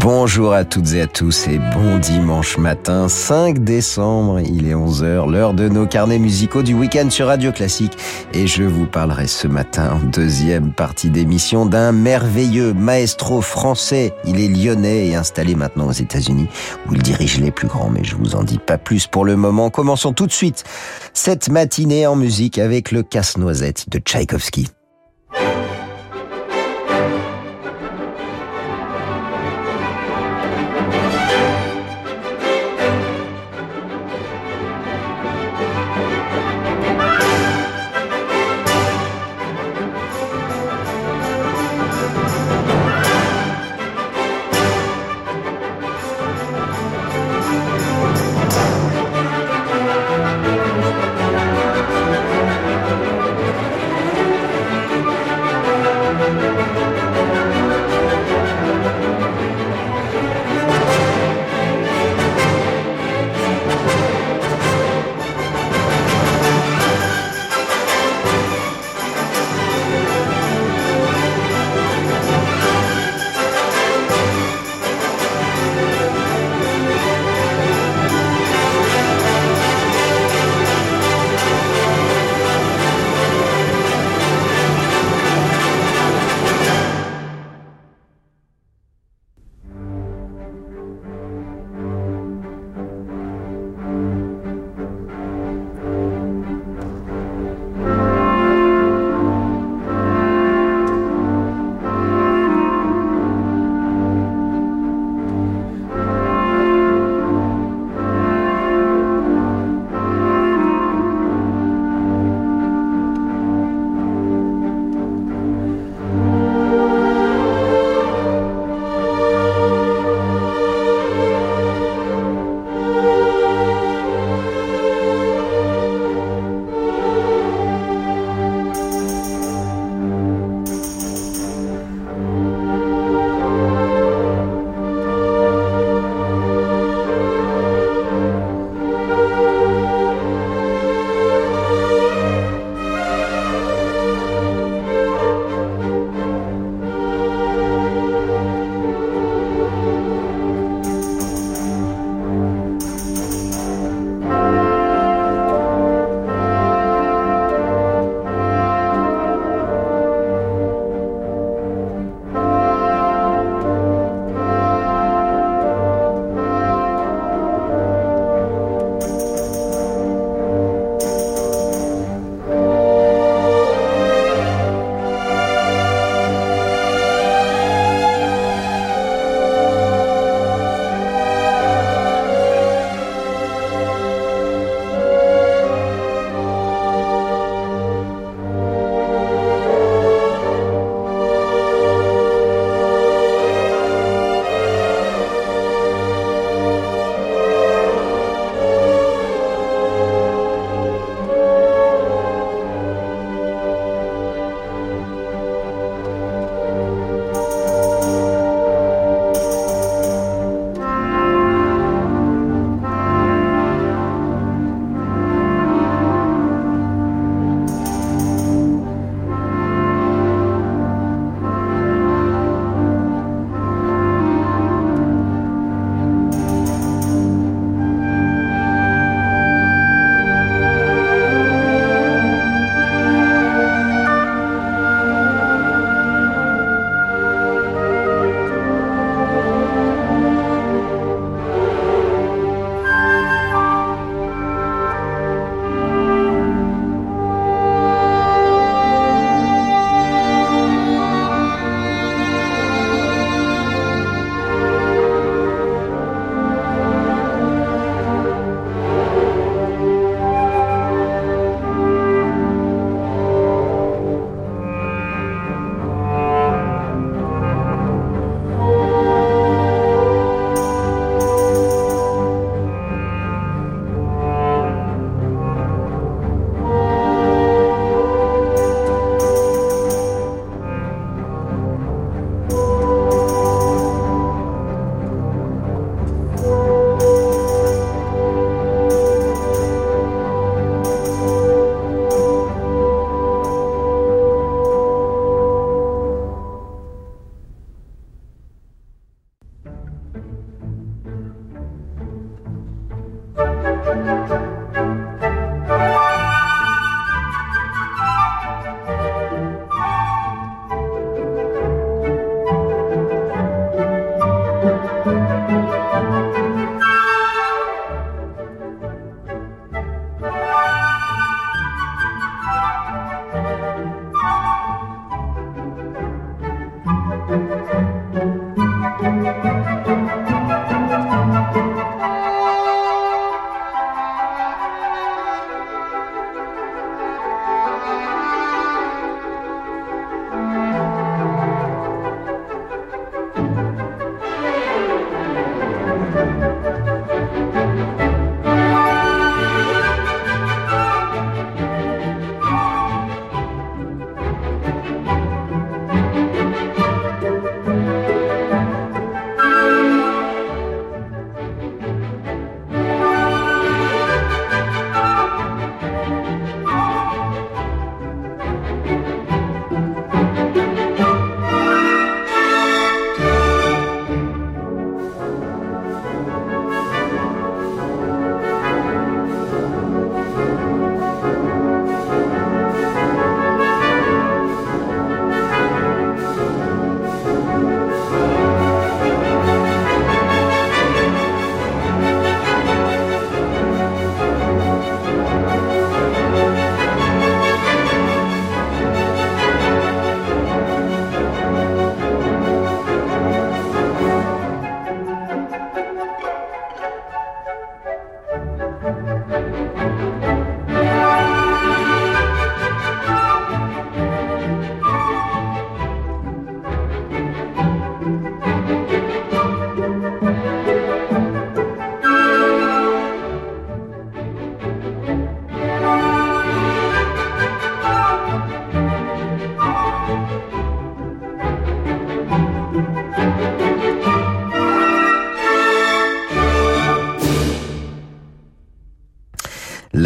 Bonjour à toutes et à tous et bon dimanche matin 5 décembre, il est 11h, l'heure de nos carnets musicaux du week-end sur Radio Classique et je vous parlerai ce matin en deuxième partie d'émission d'un merveilleux maestro français. Il est lyonnais et installé maintenant aux États-Unis où il dirige les plus grands mais je vous en dis pas plus pour le moment. Commençons tout de suite cette matinée en musique avec le casse-noisette de Tchaïkovski.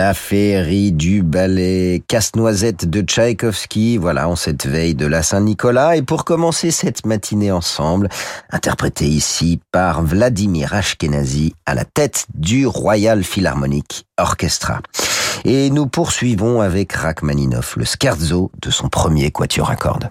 La féerie du ballet Casse-Noisette de Tchaïkovski, voilà, en cette veille de la Saint-Nicolas. Et pour commencer cette matinée ensemble, interprétée ici par Vladimir Ashkenazi à la tête du Royal Philharmonic Orchestra. Et nous poursuivons avec Rachmaninoff, le scherzo de son premier quatuor à cordes.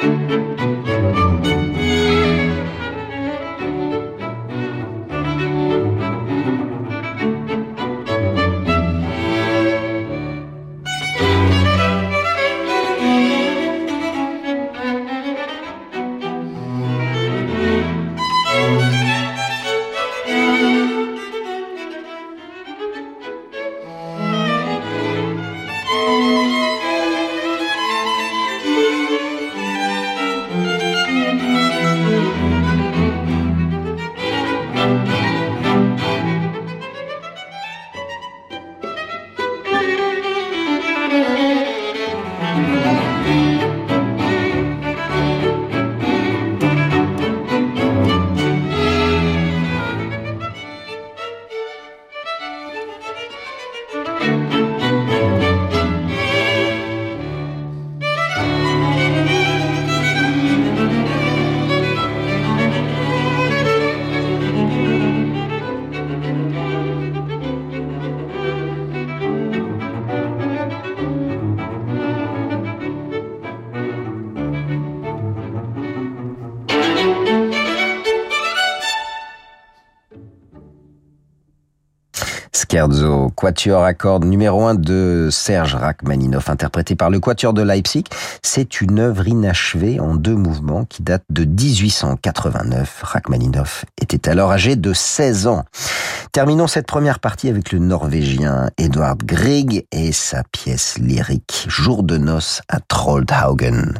えっ? Quatuor à cordes numéro 1 de Serge Rachmaninoff, interprété par le quatuor de Leipzig. C'est une œuvre inachevée en deux mouvements qui date de 1889. Rachmaninoff était alors âgé de 16 ans. Terminons cette première partie avec le norvégien Edward Grieg et sa pièce lyrique Jour de noces à Troldhaugen.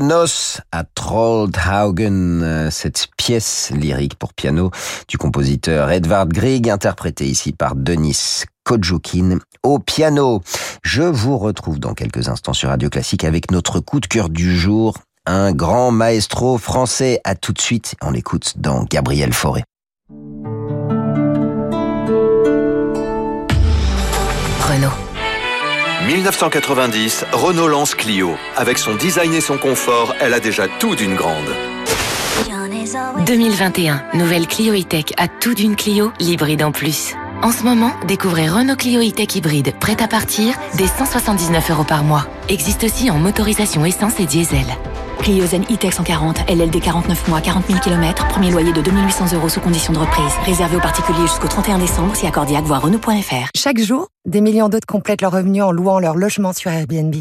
De à Trollhaugen, euh, cette pièce lyrique pour piano du compositeur Edvard Grieg, interprétée ici par Denis Kodjokin au piano. Je vous retrouve dans quelques instants sur Radio Classique avec notre coup de cœur du jour, un grand maestro français. À tout de suite, on l'écoute dans Gabriel Fauré. 1990, Renault lance Clio. Avec son design et son confort, elle a déjà tout d'une grande. 2021, nouvelle Clio E-Tech à tout d'une Clio, l'hybride en plus. En ce moment, découvrez Renault Clio E-Tech hybride, prête à partir, dès 179 euros par mois. Existe aussi en motorisation essence et diesel. Clio Zen E-Tech 140, LLD 49 mois, 40 000 km, premier loyer de 2800 euros sous condition de reprise. Réservé aux particuliers jusqu'au 31 décembre, si accordiaque, voir Renault.fr. Chaque jour, des millions d'autres complètent leur revenu en louant leur logement sur Airbnb.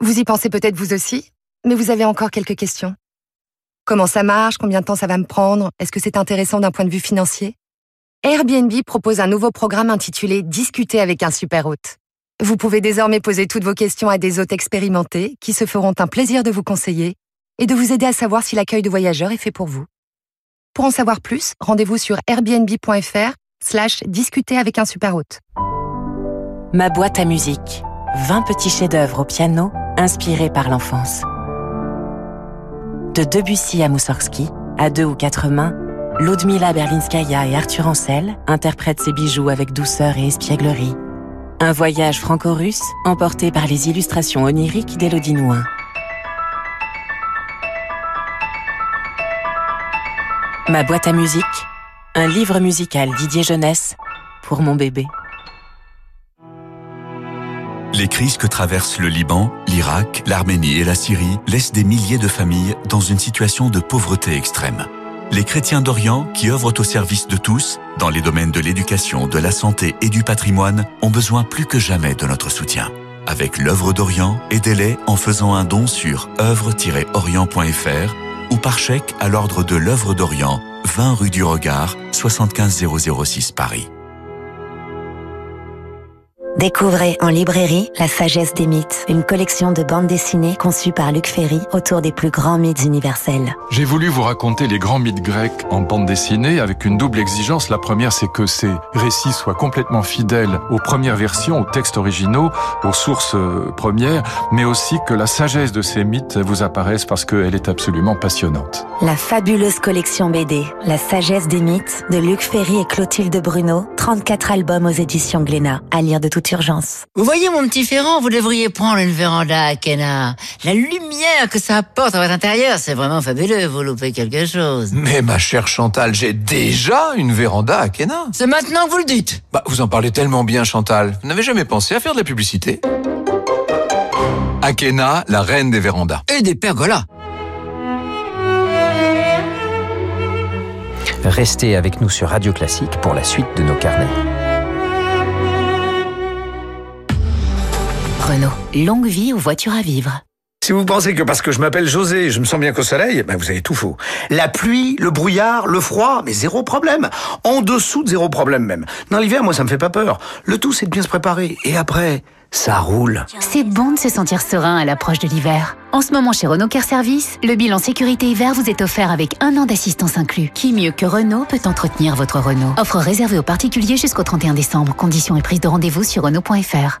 Vous y pensez peut-être vous aussi, mais vous avez encore quelques questions. Comment ça marche? Combien de temps ça va me prendre? Est-ce que c'est intéressant d'un point de vue financier? Airbnb propose un nouveau programme intitulé Discuter avec un super hôte. Vous pouvez désormais poser toutes vos questions à des hôtes expérimentés qui se feront un plaisir de vous conseiller et de vous aider à savoir si l'accueil de voyageurs est fait pour vous. Pour en savoir plus, rendez-vous sur airbnb.fr slash discuter avec un super hôte. Ma boîte à musique. 20 petits chefs-d'œuvre au piano inspirés par l'enfance. De Debussy à Moussorgsky, à deux ou quatre mains, Ludmila Berlinskaya et Arthur Ancel interprètent ces bijoux avec douceur et espièglerie. Un voyage franco-russe emporté par les illustrations oniriques d'Élodie Nouin. Ma boîte à musique, un livre musical Didier Jeunesse pour mon bébé. Les crises que traversent le Liban, l'Irak, l'Arménie et la Syrie laissent des milliers de familles dans une situation de pauvreté extrême. Les chrétiens d'Orient, qui œuvrent au service de tous, dans les domaines de l'éducation, de la santé et du patrimoine, ont besoin plus que jamais de notre soutien. Avec l'œuvre d'Orient, aidez-les en faisant un don sur œuvre-orient.fr ou par chèque à l'ordre de l'œuvre d'Orient, 20 rue du Regard, 75006 Paris. Découvrez en librairie La sagesse des mythes, une collection de bandes dessinées conçue par Luc Ferry autour des plus grands mythes universels. J'ai voulu vous raconter les grands mythes grecs en bande dessinée avec une double exigence. La première, c'est que ces récits soient complètement fidèles aux premières versions, aux textes originaux, aux sources euh, premières, mais aussi que la sagesse de ces mythes vous apparaisse parce qu'elle est absolument passionnante. La fabuleuse collection BD La sagesse des mythes de Luc Ferry et Clotilde Bruno, 34 albums aux éditions Glénat, à lire de toute urgence. Vous voyez mon petit Ferrand, vous devriez prendre une véranda à Kena. La lumière que ça apporte à votre intérieur, c'est vraiment fabuleux, vous loupez quelque chose. Mais ma chère Chantal, j'ai déjà une véranda à Kena. C'est maintenant que vous le dites. Bah, vous en parlez tellement bien, Chantal. Vous n'avez jamais pensé à faire de la publicité Akena, la reine des vérandas. Et des pergolas. Restez avec nous sur Radio Classique pour la suite de nos carnets. Renault. Longue vie aux voitures à vivre. Si vous pensez que parce que je m'appelle José, je me sens bien qu'au soleil, ben vous avez tout faux. La pluie, le brouillard, le froid, mais zéro problème. En dessous de zéro problème même. Dans l'hiver, moi, ça me fait pas peur. Le tout, c'est de bien se préparer. Et après, ça roule. C'est bon de se sentir serein à l'approche de l'hiver. En ce moment chez Renault Care Service, le bilan sécurité hiver vous est offert avec un an d'assistance inclus. Qui mieux que Renault peut entretenir votre Renault? Offre réservée aux particuliers jusqu'au 31 décembre. Conditions et prise de rendez-vous sur Renault.fr.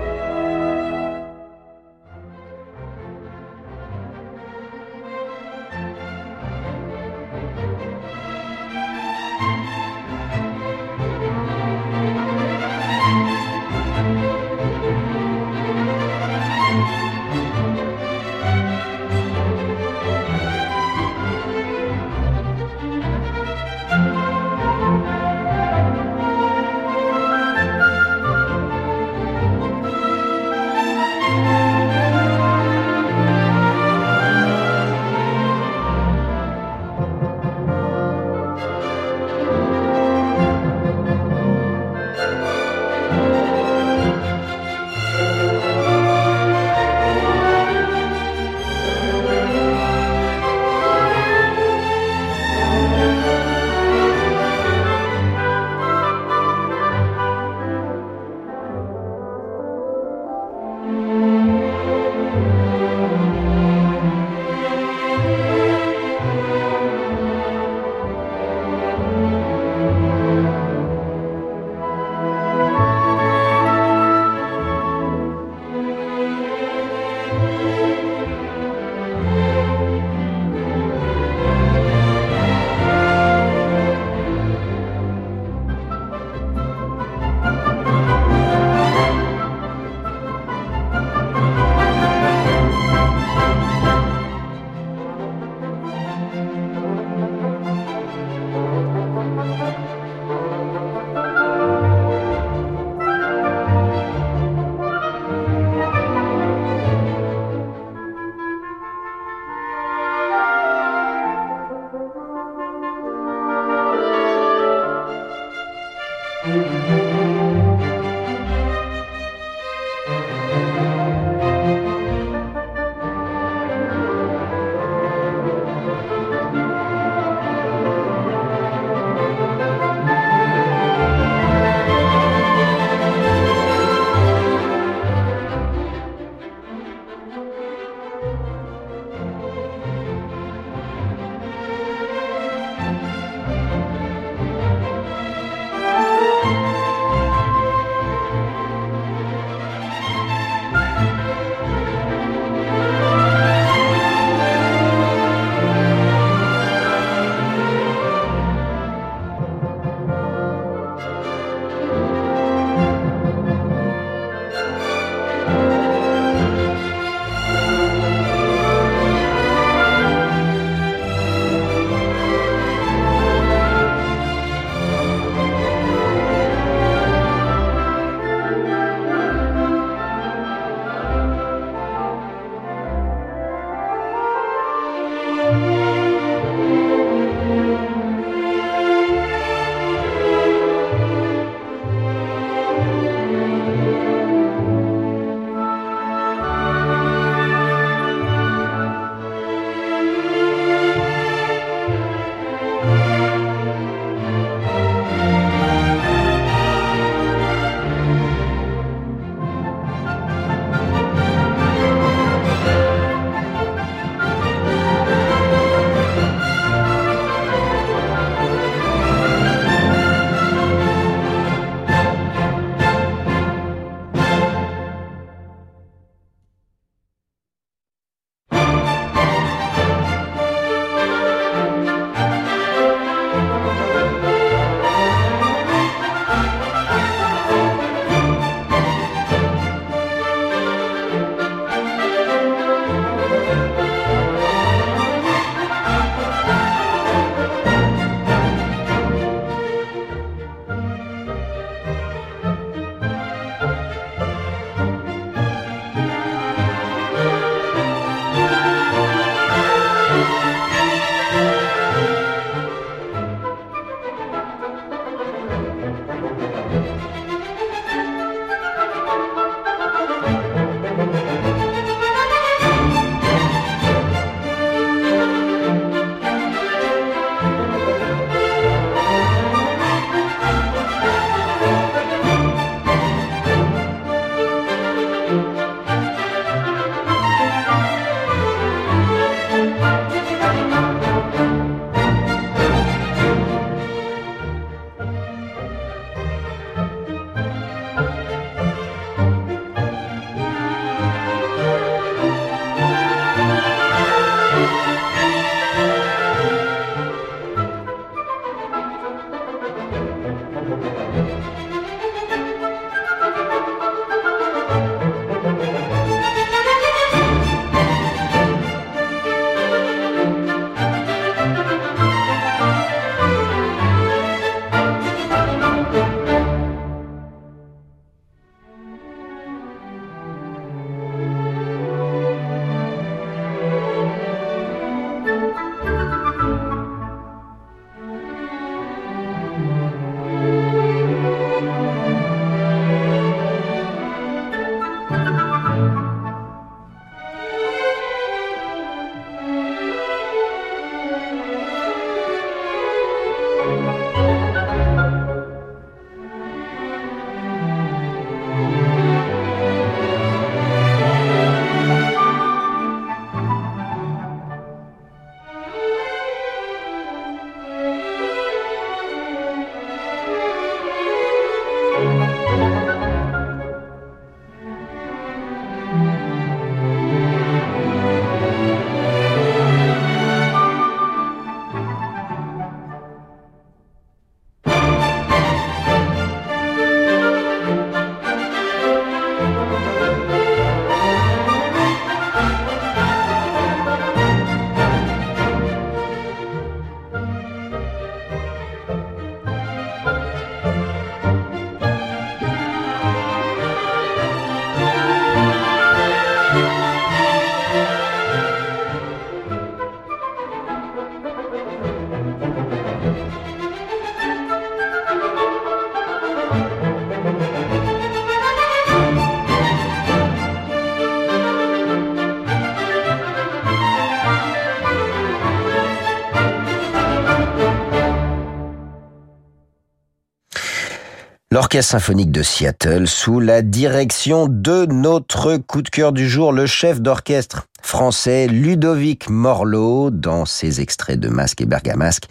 L'Orchestre symphonique de Seattle sous la direction de notre coup de cœur du jour, le chef d'orchestre français Ludovic Morlot dans ses extraits de Masque et Bergamasque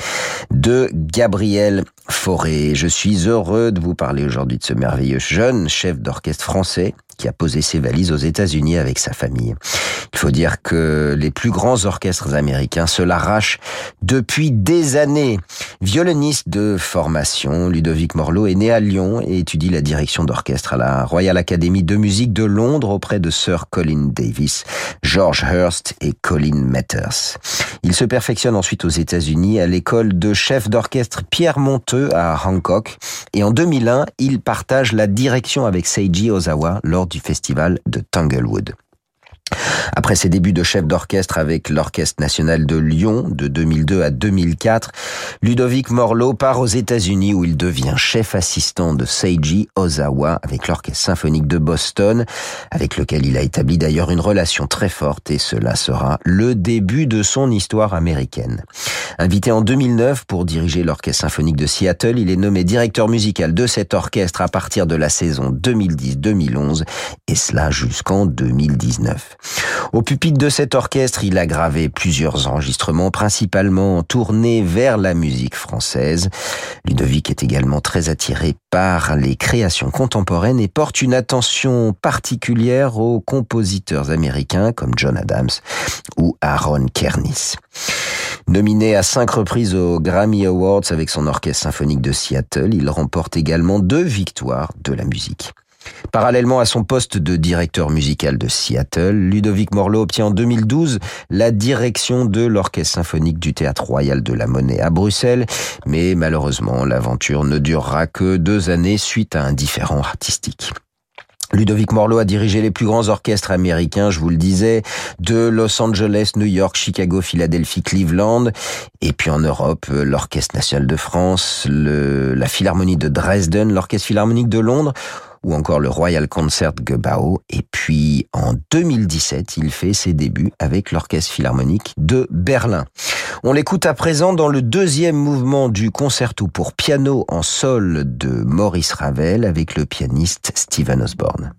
de Gabriel Fauré. Je suis heureux de vous parler aujourd'hui de ce merveilleux jeune chef d'orchestre français qui a posé ses valises aux États-Unis avec sa famille. Il faut dire que les plus grands orchestres américains se l'arrachent depuis des années. Violoniste de formation, Ludovic Morlot est né à Lyon et étudie la direction d'orchestre à la Royal Academy de musique de Londres auprès de Sir Colin Davis, George Hurst et Colin Matters. Il se perfectionne ensuite aux États-Unis à l'école de chef d'orchestre Pierre Monteux à Hancock et en 2001, il partage la direction avec Seiji Ozawa lors du festival de Tanglewood. Après ses débuts de chef d'orchestre avec l'Orchestre national de Lyon de 2002 à 2004, Ludovic Morlot part aux États-Unis où il devient chef assistant de Seiji Ozawa avec l'Orchestre symphonique de Boston, avec lequel il a établi d'ailleurs une relation très forte et cela sera le début de son histoire américaine. Invité en 2009 pour diriger l'Orchestre symphonique de Seattle, il est nommé directeur musical de cet orchestre à partir de la saison 2010-2011 et cela jusqu'en 2019. Au pupitre de cet orchestre, il a gravé plusieurs enregistrements, principalement tournés vers la musique française. Ludovic est également très attiré par les créations contemporaines et porte une attention particulière aux compositeurs américains comme John Adams ou Aaron Kernis. Nominé à cinq reprises aux Grammy Awards avec son orchestre symphonique de Seattle, il remporte également deux victoires de la musique. Parallèlement à son poste de directeur musical de Seattle, Ludovic Morlot obtient en 2012 la direction de l'Orchestre symphonique du Théâtre Royal de la Monnaie à Bruxelles, mais malheureusement l'aventure ne durera que deux années suite à un différend artistique. Ludovic Morlot a dirigé les plus grands orchestres américains, je vous le disais, de Los Angeles, New York, Chicago, Philadelphie, Cleveland, et puis en Europe, l'Orchestre national de France, la Philharmonie de Dresden, l'Orchestre philharmonique de Londres, ou encore le Royal Concert Gebau. Et puis en 2017, il fait ses débuts avec l'Orchestre Philharmonique de Berlin. On l'écoute à présent dans le deuxième mouvement du concerto pour piano en sol de Maurice Ravel avec le pianiste Stephen Osborne.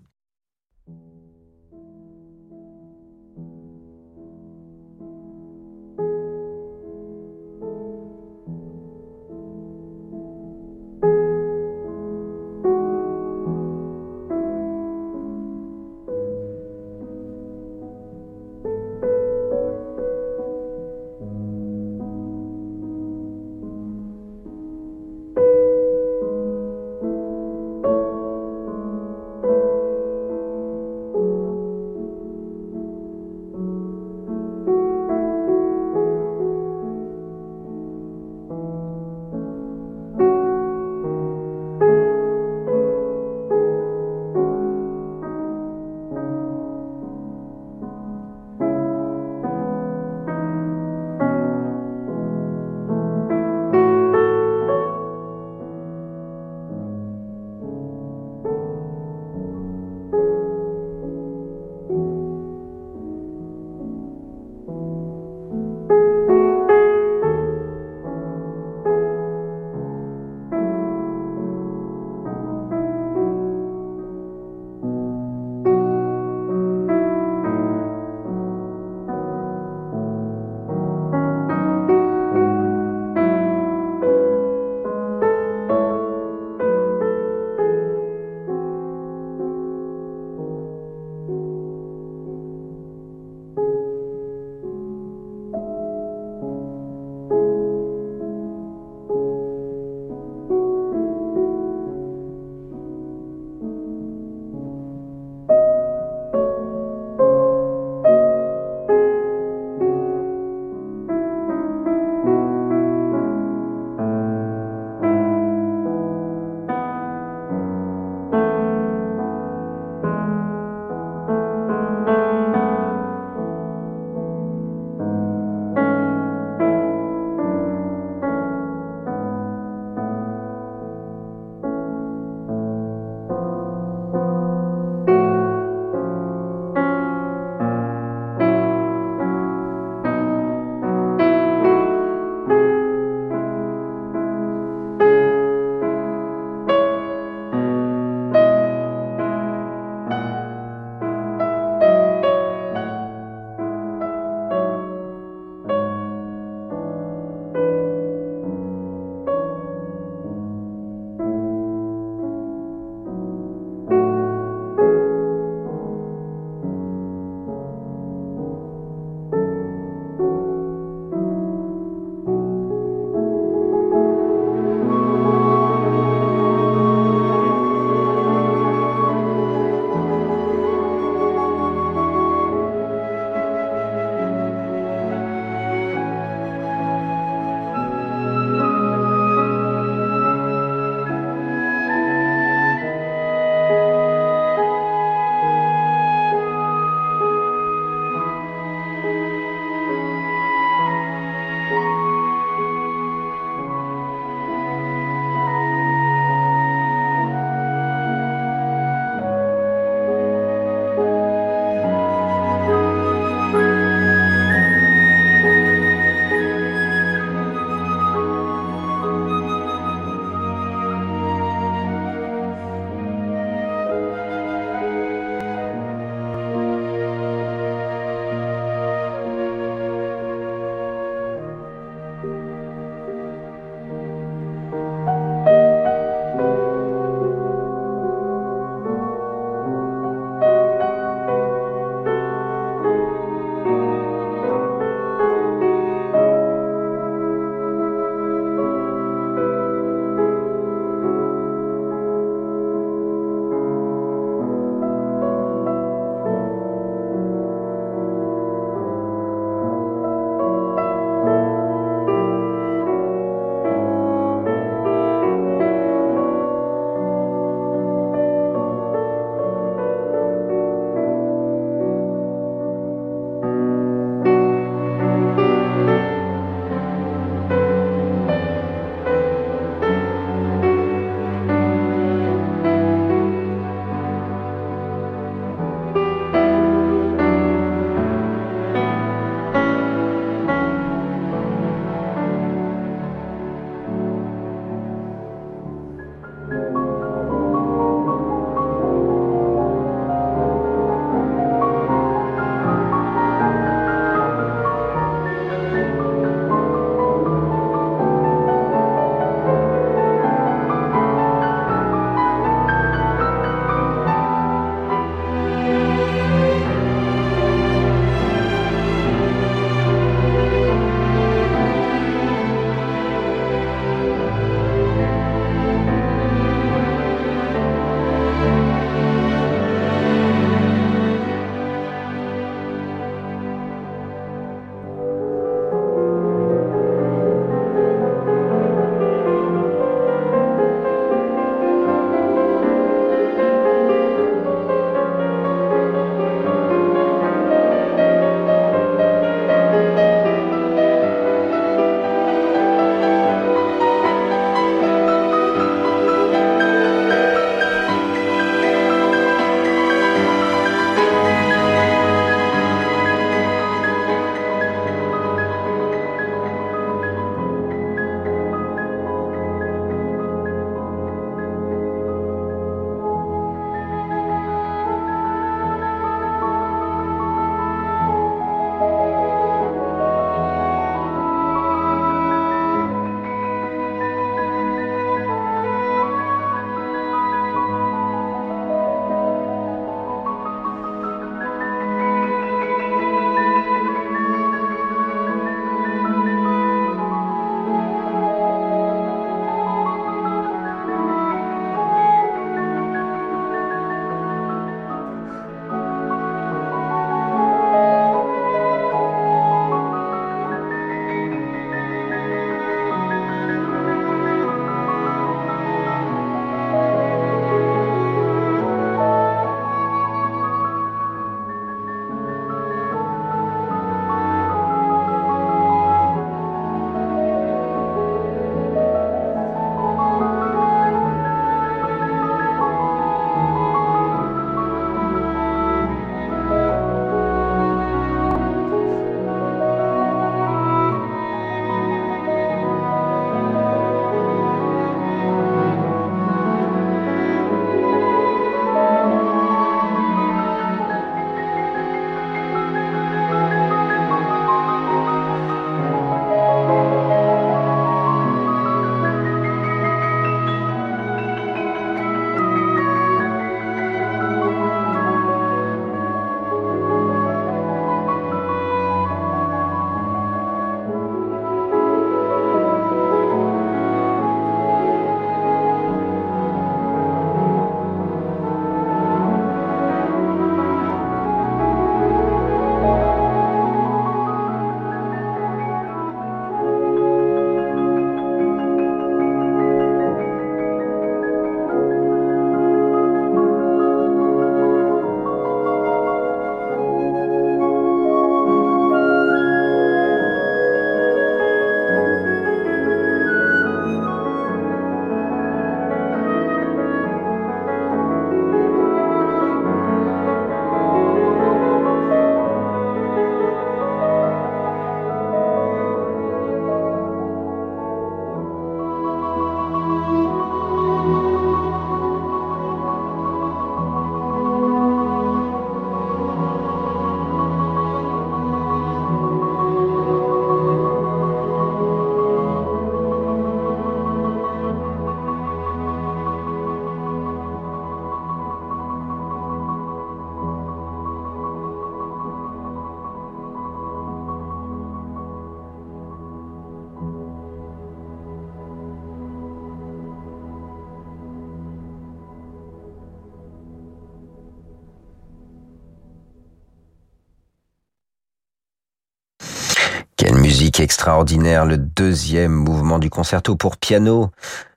Extraordinaire, le deuxième mouvement du concerto pour piano.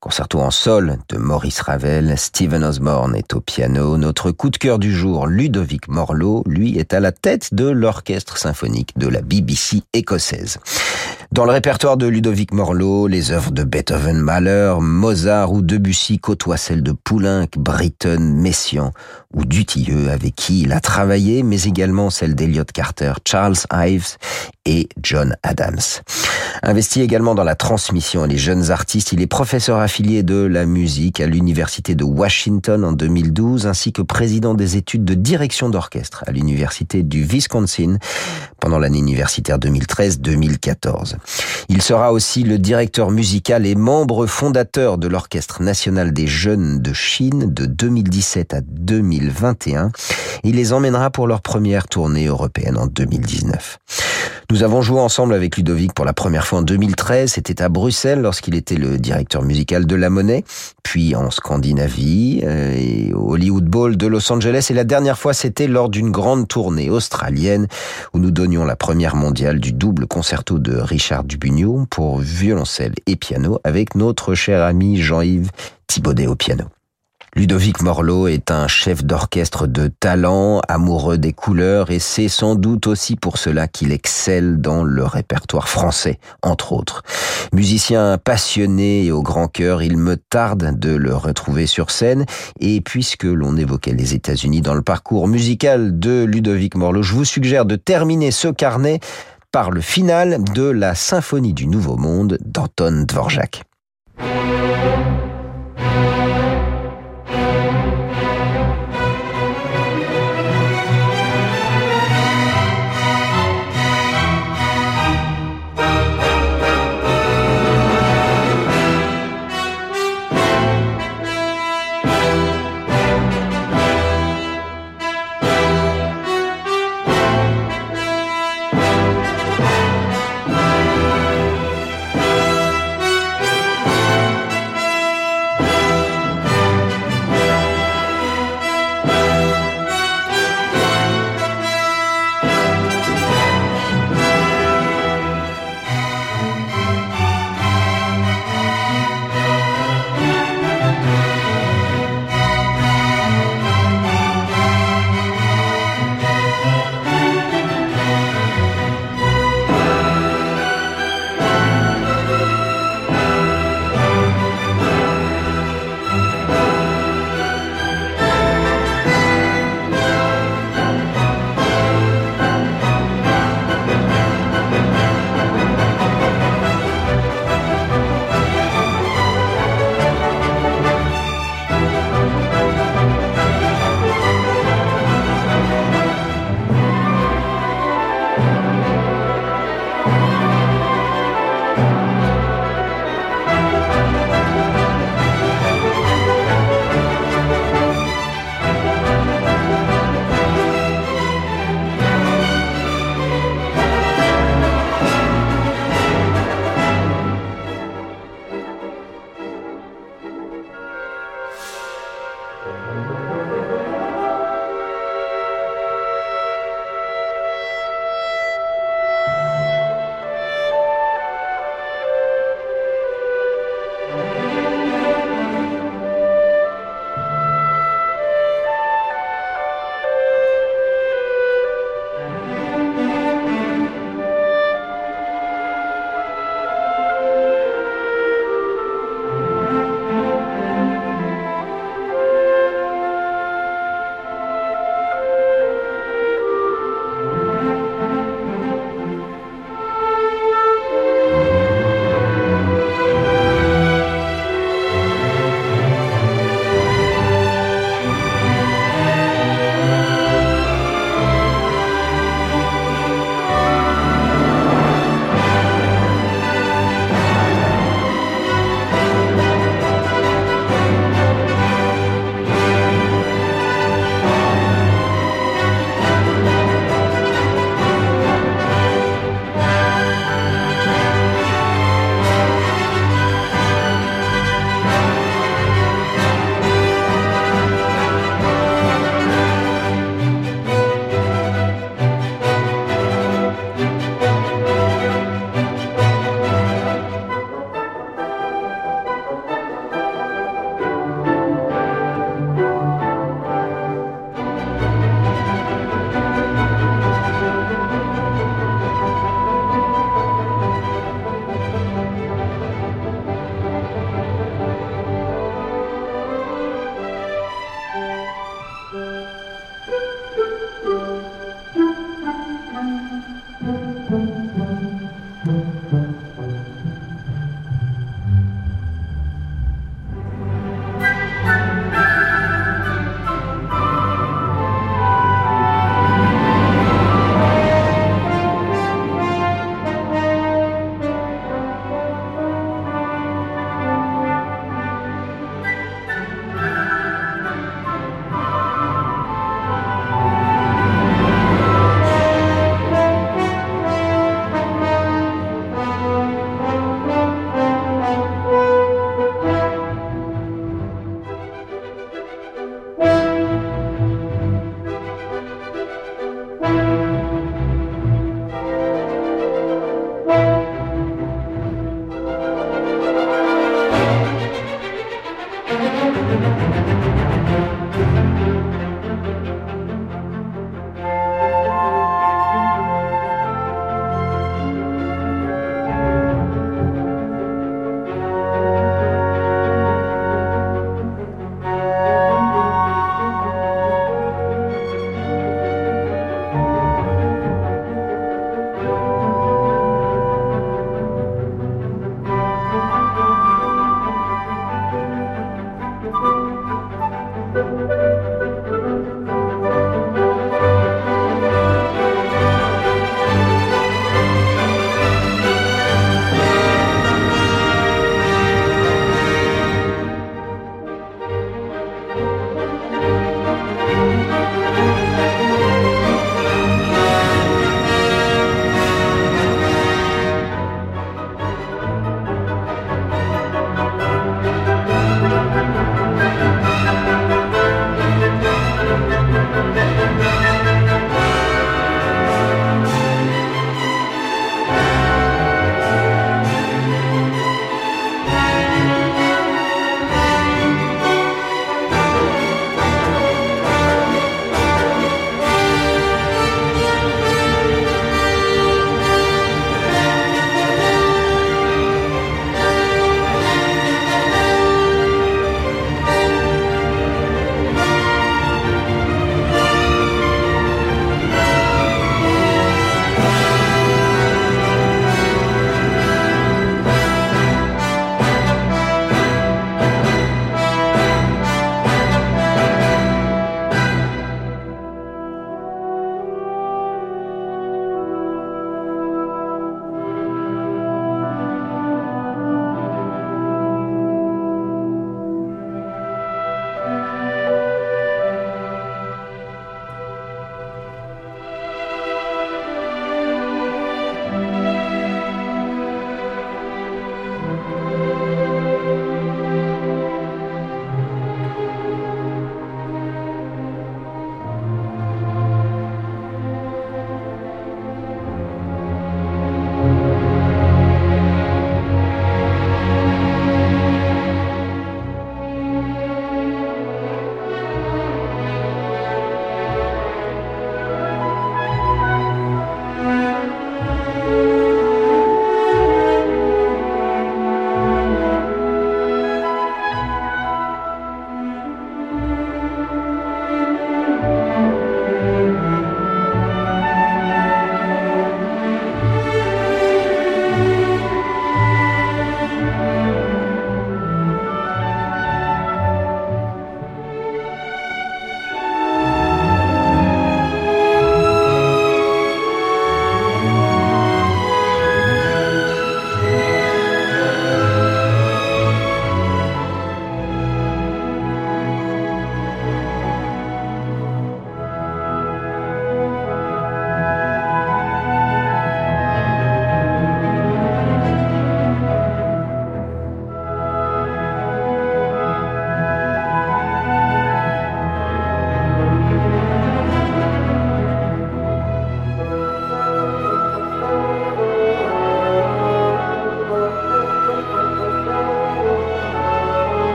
Concerto en sol de Maurice Ravel, Stephen Osborne est au piano. Notre coup de cœur du jour, Ludovic Morlot, lui est à la tête de l'orchestre symphonique de la BBC écossaise. Dans le répertoire de Ludovic Morlot, les œuvres de Beethoven, Mahler, Mozart ou Debussy côtoient celles de Poulenc, Britten, Messiaen ou Dutilleux avec qui il a travaillé, mais également celles d'Eliot Carter, Charles Ives et John Adams. Investi également dans la transmission et les jeunes artistes, il est professeur affilié de la musique à l'Université de Washington en 2012, ainsi que président des études de direction d'orchestre à l'Université du Wisconsin pendant l'année universitaire 2013-2014. Il sera aussi le directeur musical et membre fondateur de l'Orchestre national des jeunes de Chine de 2017 à 2021. Il les emmènera pour leur première tournée européenne en 2019. Nous avons joué ensemble avec Ludovic pour la première fois en 2013. C'était à Bruxelles lorsqu'il était le directeur musical de La Monnaie, puis en Scandinavie euh, et au Hollywood Bowl de Los Angeles. Et la dernière fois, c'était lors d'une grande tournée australienne où nous donnions la première mondiale du double concerto de Richard Dubugno pour violoncelle et piano avec notre cher ami Jean-Yves Thibaudet au piano. Ludovic Morlot est un chef d'orchestre de talent, amoureux des couleurs, et c'est sans doute aussi pour cela qu'il excelle dans le répertoire français, entre autres. Musicien passionné et au grand cœur, il me tarde de le retrouver sur scène, et puisque l'on évoquait les États-Unis dans le parcours musical de Ludovic Morlot, je vous suggère de terminer ce carnet par le final de la Symphonie du Nouveau Monde d'Anton Dvorak.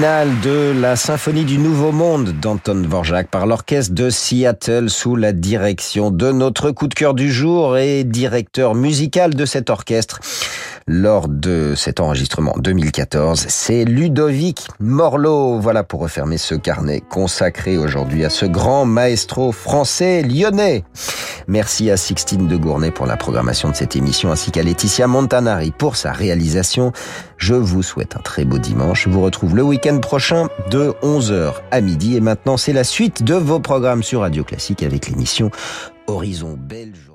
Le final de la symphonie du Nouveau Monde d'Anton Dvorak par l'orchestre de Seattle sous la direction de notre coup de cœur du jour et directeur musical de cet orchestre lors de cet enregistrement 2014. C'est Ludovic Morlot. Voilà pour refermer ce carnet consacré aujourd'hui à ce grand maestro français lyonnais. Merci à Sixtine de Gournay pour la programmation de cette émission ainsi qu'à Laetitia Montanari pour sa réalisation. Je vous souhaite un très beau dimanche. Je vous retrouve le week-end prochain de 11h à midi et maintenant c'est la suite de vos programmes sur Radio Classique avec l'émission Horizon Belge.